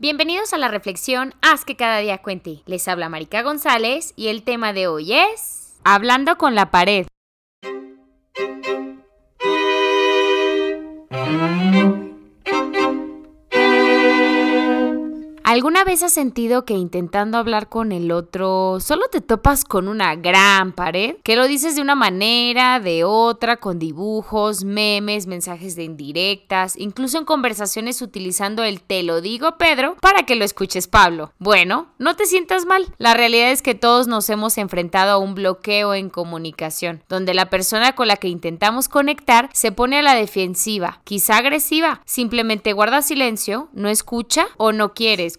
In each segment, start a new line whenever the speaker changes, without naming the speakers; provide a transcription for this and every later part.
Bienvenidos a la reflexión Haz que cada día cuente. Les habla Marica González y el tema de hoy es Hablando con la pared. ¿Alguna vez has sentido que intentando hablar con el otro solo te topas con una gran pared? Que lo dices de una manera, de otra, con dibujos, memes, mensajes de indirectas, incluso en conversaciones utilizando el te lo digo Pedro para que lo escuches Pablo. Bueno, no te sientas mal. La realidad es que todos nos hemos enfrentado a un bloqueo en comunicación, donde la persona con la que intentamos conectar se pone a la defensiva, quizá agresiva, simplemente guarda silencio, no escucha o no quiere.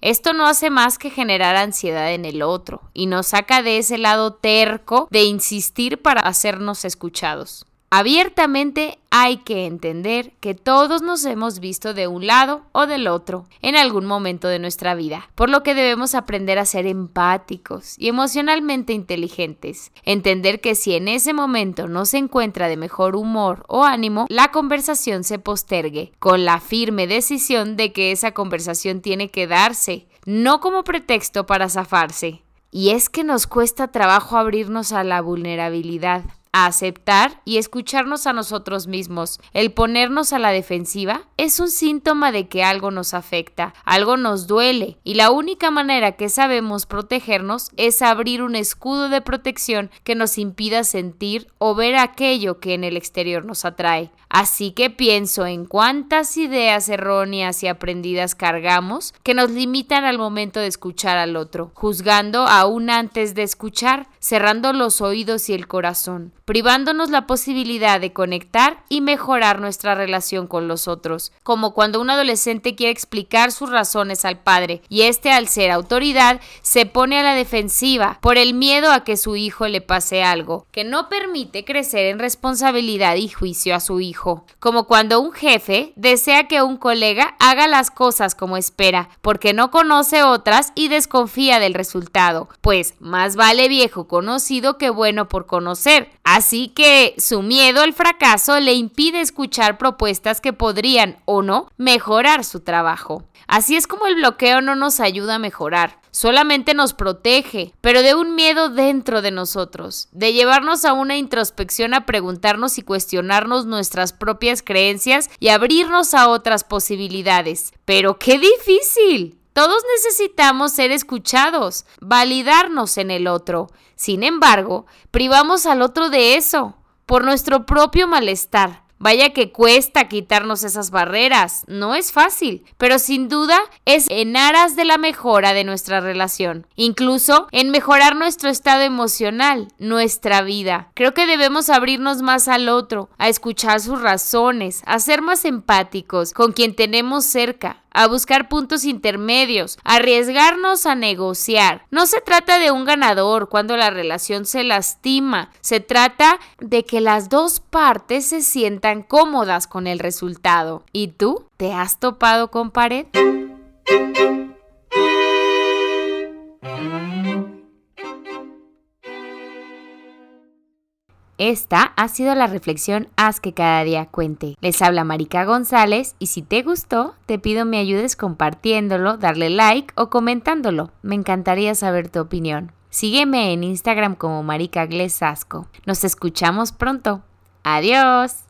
Esto no hace más que generar ansiedad en el otro y nos saca de ese lado terco de insistir para hacernos escuchados. Abiertamente hay que entender que todos nos hemos visto de un lado o del otro en algún momento de nuestra vida, por lo que debemos aprender a ser empáticos y emocionalmente inteligentes. Entender que si en ese momento no se encuentra de mejor humor o ánimo, la conversación se postergue, con la firme decisión de que esa conversación tiene que darse, no como pretexto para zafarse. Y es que nos cuesta trabajo abrirnos a la vulnerabilidad aceptar y escucharnos a nosotros mismos. El ponernos a la defensiva es un síntoma de que algo nos afecta, algo nos duele y la única manera que sabemos protegernos es abrir un escudo de protección que nos impida sentir o ver aquello que en el exterior nos atrae. Así que pienso en cuántas ideas erróneas y aprendidas cargamos que nos limitan al momento de escuchar al otro, juzgando aún antes de escuchar, cerrando los oídos y el corazón, privándonos la posibilidad de conectar y mejorar nuestra relación con los otros, como cuando un adolescente quiere explicar sus razones al padre y este al ser autoridad se pone a la defensiva por el miedo a que su hijo le pase algo, que no permite crecer en responsabilidad y juicio a su hijo como cuando un jefe desea que un colega haga las cosas como espera, porque no conoce otras y desconfía del resultado, pues más vale viejo conocido que bueno por conocer. Así que su miedo al fracaso le impide escuchar propuestas que podrían o no mejorar su trabajo. Así es como el bloqueo no nos ayuda a mejorar, solamente nos protege, pero de un miedo dentro de nosotros, de llevarnos a una introspección a preguntarnos y cuestionarnos nuestras propias creencias y abrirnos a otras posibilidades. Pero qué difícil. Todos necesitamos ser escuchados, validarnos en el otro. Sin embargo, privamos al otro de eso, por nuestro propio malestar. Vaya que cuesta quitarnos esas barreras, no es fácil, pero sin duda es en aras de la mejora de nuestra relación, incluso en mejorar nuestro estado emocional, nuestra vida. Creo que debemos abrirnos más al otro, a escuchar sus razones, a ser más empáticos con quien tenemos cerca, a buscar puntos intermedios, arriesgarnos a negociar. No se trata de un ganador cuando la relación se lastima, se trata de que las dos partes se sientan cómodas con el resultado. ¿Y tú? ¿Te has topado con pared? Esta ha sido la reflexión Haz que cada día cuente. Les habla Marica González y si te gustó, te pido me ayudes compartiéndolo, darle like o comentándolo. Me encantaría saber tu opinión. Sígueme en Instagram como Marica Glesasco. Nos escuchamos pronto. Adiós.